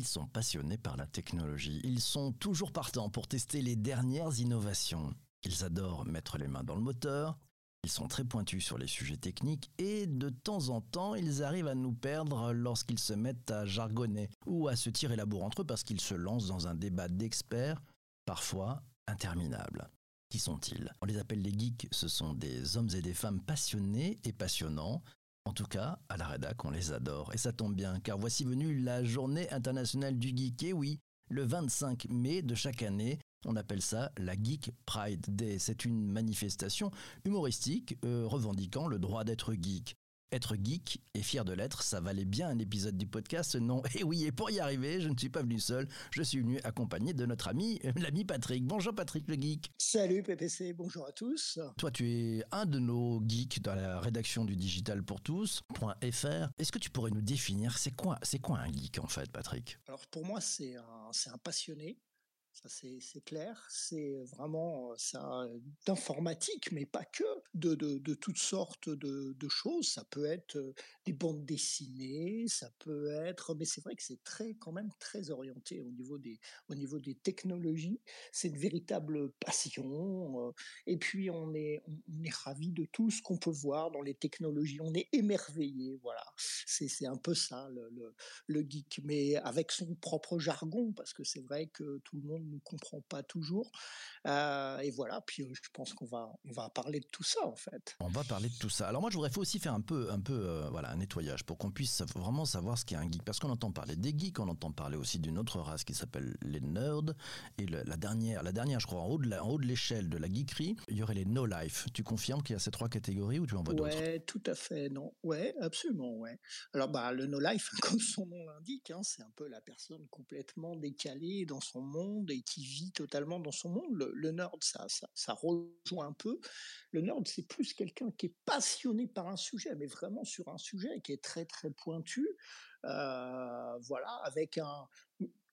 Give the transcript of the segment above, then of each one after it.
Ils sont passionnés par la technologie. Ils sont toujours partants pour tester les dernières innovations. Ils adorent mettre les mains dans le moteur. Ils sont très pointus sur les sujets techniques et de temps en temps, ils arrivent à nous perdre lorsqu'ils se mettent à jargonner ou à se tirer la bourre entre eux parce qu'ils se lancent dans un débat d'experts, parfois interminable. Qui sont-ils? On les appelle les geeks, ce sont des hommes et des femmes passionnés et passionnants. En tout cas, à la rédac, on les adore. Et ça tombe bien, car voici venue la journée internationale du geek. Et oui, le 25 mai de chaque année, on appelle ça la Geek Pride Day. C'est une manifestation humoristique euh, revendiquant le droit d'être geek. Être geek et fier de l'être, ça valait bien un épisode du podcast, non? Et oui, et pour y arriver, je ne suis pas venu seul, je suis venu accompagné de notre ami, euh, l'ami Patrick. Bonjour Patrick le geek. Salut PPC, bonjour à tous. Toi, tu es un de nos geeks dans la rédaction du digital pour tous.fr. Est-ce que tu pourrais nous définir, c'est quoi, c'est quoi un geek en fait, Patrick? Alors pour moi, c'est un, c'est un passionné ça c'est clair, c'est vraiment ça d'informatique, mais pas que, de, toutes sortes de, choses. Ça peut être des bandes dessinées, ça peut être, mais c'est vrai que c'est très quand même très orienté au niveau des technologies. C'est une véritable passion. Et puis on est on est de tout ce qu'on peut voir dans les technologies. On est émerveillé, voilà. C'est un peu ça le, le le geek, mais avec son propre jargon, parce que c'est vrai que tout le monde ne comprend pas toujours. Euh, et voilà, puis je pense qu'on va, on va parler de tout ça en fait. On va parler de tout ça. Alors moi, je voudrais aussi faire un peu, un peu, euh, voilà, un nettoyage pour qu'on puisse vraiment savoir ce qu'est un geek, parce qu'on entend parler des geeks, on entend parler aussi d'une autre race qui s'appelle les nerds. Et la dernière, la dernière, je crois, en haut de en haut de l'échelle de la geekerie, il y aurait les no life. Tu confirmes qu'il y a ces trois catégories ou tu en vois d'autres? Ouais, tout à fait, non, ouais, absolument, ouais. Alors bah le no life, comme son nom l'indique, hein, c'est un peu la personne complètement décalée dans son monde et qui vit totalement dans son monde. Le, nerd, ça, ça, rejoint un peu. Le nerd, c'est plus quelqu'un qui est passionné par un sujet, mais vraiment sur un sujet qui est très très pointu. Euh, voilà, avec un,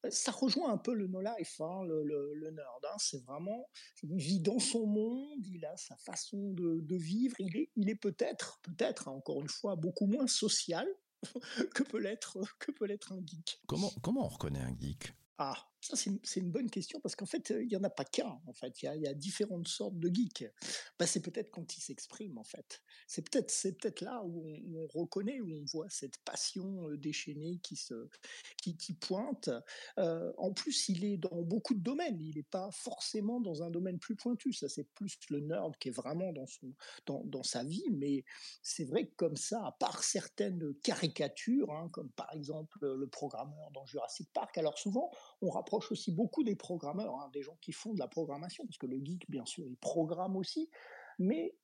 ça rejoint un peu le no life, hein, le, nerd. Hein. c'est vraiment, il vit dans son monde, il a sa façon de, vivre. Il est, il est peut-être, peut-être, hein, encore une fois, beaucoup moins social que peut l'être, que peut l'être un geek. Comment, comment on reconnaît un geek? Ah, ça, c'est une bonne question parce qu'en fait, il n'y en a pas qu'un. En fait, il y a, différentes sortes de geeks. Bah, c'est peut-être quand ils s'expriment, en fait. C'est peut-être, là où on, reconnaît, où on voit cette passion euh, déchaînée qui pointe. Euh, en plus, il est dans beaucoup de domaines. Il n'est pas forcément dans un domaine plus pointu. Ça, c'est plus le nerd qui est vraiment dans sa vie. Mais c'est vrai que comme ça, à part certaines caricatures, hein, comme par exemple le programmeur dans Jurassic Park, alors souvent, on rapproche aussi beaucoup des programmeurs, hein, des gens qui font de la programmation, parce que le geek, bien sûr, il programme aussi, mais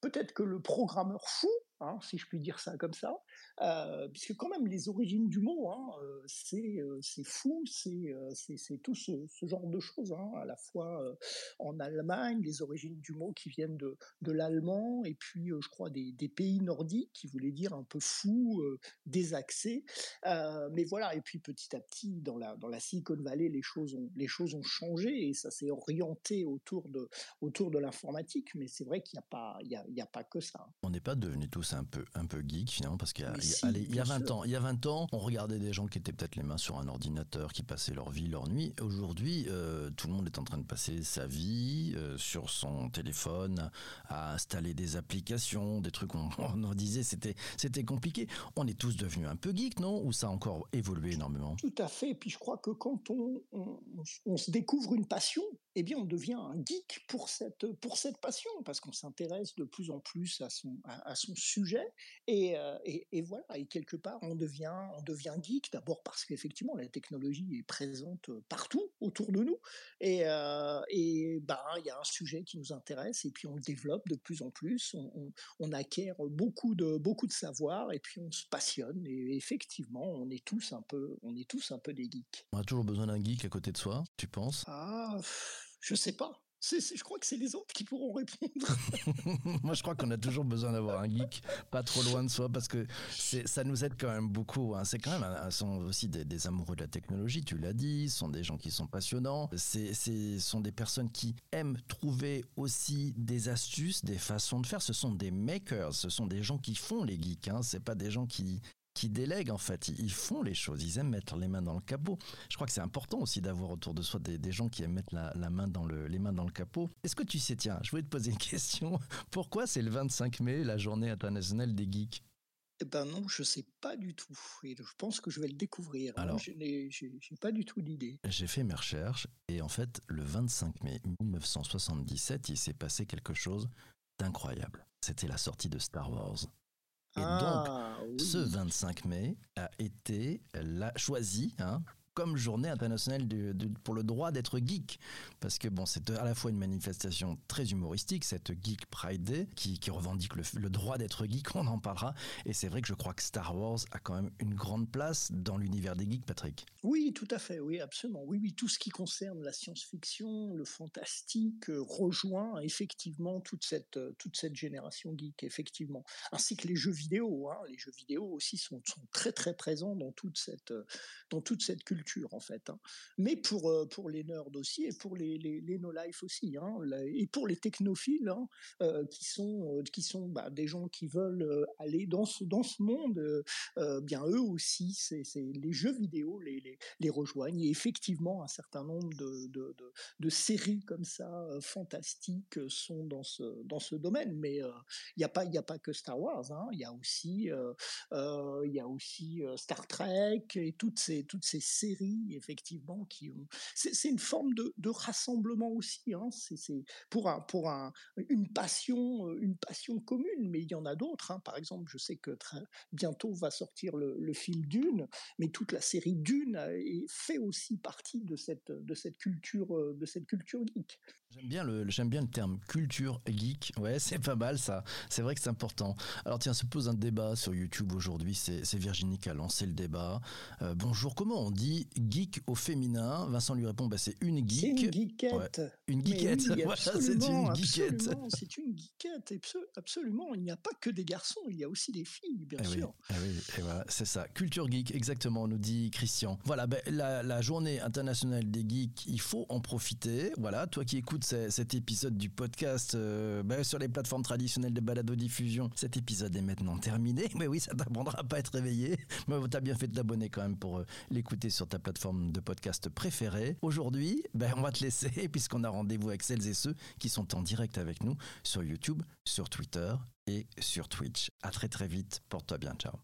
peut-être que le programmeur fou, hein, si je puis dire ça comme ça, euh, puisque quand même les origines du mot, hein, euh, c'est euh, c'est fou, c'est euh, tout ce, genre de choses, hein, à la fois en Allemagne, les origines du mot qui viennent de, l'allemand, et puis je crois des, pays nordiques qui voulaient dire un peu fou, désaxé, mais voilà, et puis petit à petit dans la Silicon Valley, les choses ont changé et ça s'est orienté autour de l'informatique, mais c'est vrai qu'il n'y a pas a, pas que ça. On n'est pas devenus tous un peu, un peu geek finalement, parce qu'il y, a, il y a 20 ans, il y a 20 ans, on regardait des gens qui étaient peut-être les mains sur un ordinateur, qui passaient leur vie, leur nuit. Aujourd'hui, euh, tout le monde est en train de passer sa vie euh, sur son téléphone, à installer des applications, des trucs on, on disait c'était c'était compliqué. On est tous devenus un peu geek, non? Ou ça a encore évolué énormément? Tout à fait. Et puis je crois que quand on, on, on se découvre une passion, eh bien, on devient un geek pour cette, pour cette passion, parce qu'on s'intéresse de plus en plus à son, à, son sujet. Euh, et, et, voilà, et quelque part, on devient, on devient geek, d'abord parce qu'effectivement, la technologie est présente partout autour de nous. Et, euh, et bah, il y a un sujet qui nous intéresse, et puis on le développe de plus en plus. On, on, acquiert beaucoup de, beaucoup de savoir, et puis on se passionne. Et effectivement, on est tous un peu, on est tous un peu des geeks. On a toujours besoin d'un geek à côté de soi, tu penses? Ah. Je sais pas. Je crois que c'est les autres qui pourront répondre. Moi, je crois qu'on a toujours besoin d'avoir un geek pas trop loin de soi parce que ça nous aide quand même beaucoup. Hein. C'est quand même sont aussi des, amoureux de la technologie, tu l'as dit. Ce sont des gens qui sont passionnants. Ce sont des personnes qui aiment trouver aussi des astuces, des façons de faire. Ce sont des makers. Ce sont des gens qui font les geeks. Hein. C'est pas des gens qui qui délèguent en fait. Ils font les choses, ils aiment mettre les mains dans le capot. Je crois que c'est important aussi d'avoir autour de soi des, gens qui aiment mettre la, main dans le, les mains dans le capot. Est-ce que tu sais, tiens, je voulais te poser une question. Pourquoi c'est le 25 mai, la journée internationale des geeks? Eh ben non, je sais pas du tout. Et je pense que je vais le découvrir. Hein. Alors, je n'ai pas du tout d'idée. J'ai fait mes recherches et en fait, le 25 mai 1977, il s'est passé quelque chose d'incroyable. C'était la sortie de Star Wars. Et ah, donc, ce 25 mai a été la, choisi hein, comme journée internationale pour le droit d'être geek. Parce que bon, c'est à la fois une manifestation très humoristique, cette Geek Pride Day, qui, revendique le, droit d'être geek, on en parlera. Et c'est vrai que je crois que Star Wars a quand même une grande place dans l'univers des geeks, Patrick. Oui, tout à fait, oui, absolument. Oui, oui, tout ce qui concerne la science-fiction, le fantastique, euh, rejoint effectivement toute cette, euh, toute cette génération geek, effectivement. Ainsi que les jeux vidéo. Hein. Les jeux vidéo aussi sont, sont très, très présents dans toute cette, euh, dans toute cette culture en fait. Hein. Mais pour euh, pour les nerds aussi et pour les les, no life aussi, hein, et pour les technophiles hein, euh, qui sont euh, qui sont bah, des gens qui veulent aller dans ce dans ce monde, bien eux aussi, c'est les jeux vidéo les, les, les rejoignent et effectivement un certain nombre de de, de, séries comme ça fantastiques sont dans ce dans ce domaine. Mais il n'y a pas a pas que Star Wars, il y a aussi il y a aussi Star Trek et toutes ces toutes ces séries effectivement, qui ont. C'est une forme de, rassemblement aussi. Hein. C'est pour un pour un une passion euh, une passion commune, mais il y en a d'autres. Hein. Par exemple, je sais que très bientôt va sortir le, le film Dune, mais toute la série Dune fait aussi partie de cette de cette culture euh, de cette culture geek. J'aime bien le j'aime bien le terme culture geek. Ouais, c'est pas mal ça. C'est vrai que c'est important. Alors tiens, se pose un débat sur YouTube aujourd'hui. C'est Virginie qui a lancé le débat. Euh, bonjour, comment on dit geek au féminin? Vincent lui répond bah, c'est une geek. C'est une geekette. Une geekette. c'est une geekette. C'est une geekette. Absolument. Il n'y a pas que des garçons, il y a aussi des filles, bien eh sûr. Eh oui, et voilà, c'est ça. Culture geek, exactement, nous dit Christian. Voilà, ben, la, journée internationale des geeks, il faut en profiter. Voilà, toi qui écoutes cet épisode du podcast euh, ben, sur les plateformes traditionnelles de balado-diffusion, cet épisode est maintenant terminé. Mais oui, ça t'apprendra à pas être réveillé. Mais t'as bien fait de t'abonner quand même pour euh, l'écouter sur ta plateforme de podcast préférée. Aujourd'hui, ben, on va te laisser puisqu'on a rendez-vous avec celles et ceux qui sont en direct avec nous sur YouTube, sur Twitter et sur Twitch. À très très vite. Porte-toi bien. Ciao.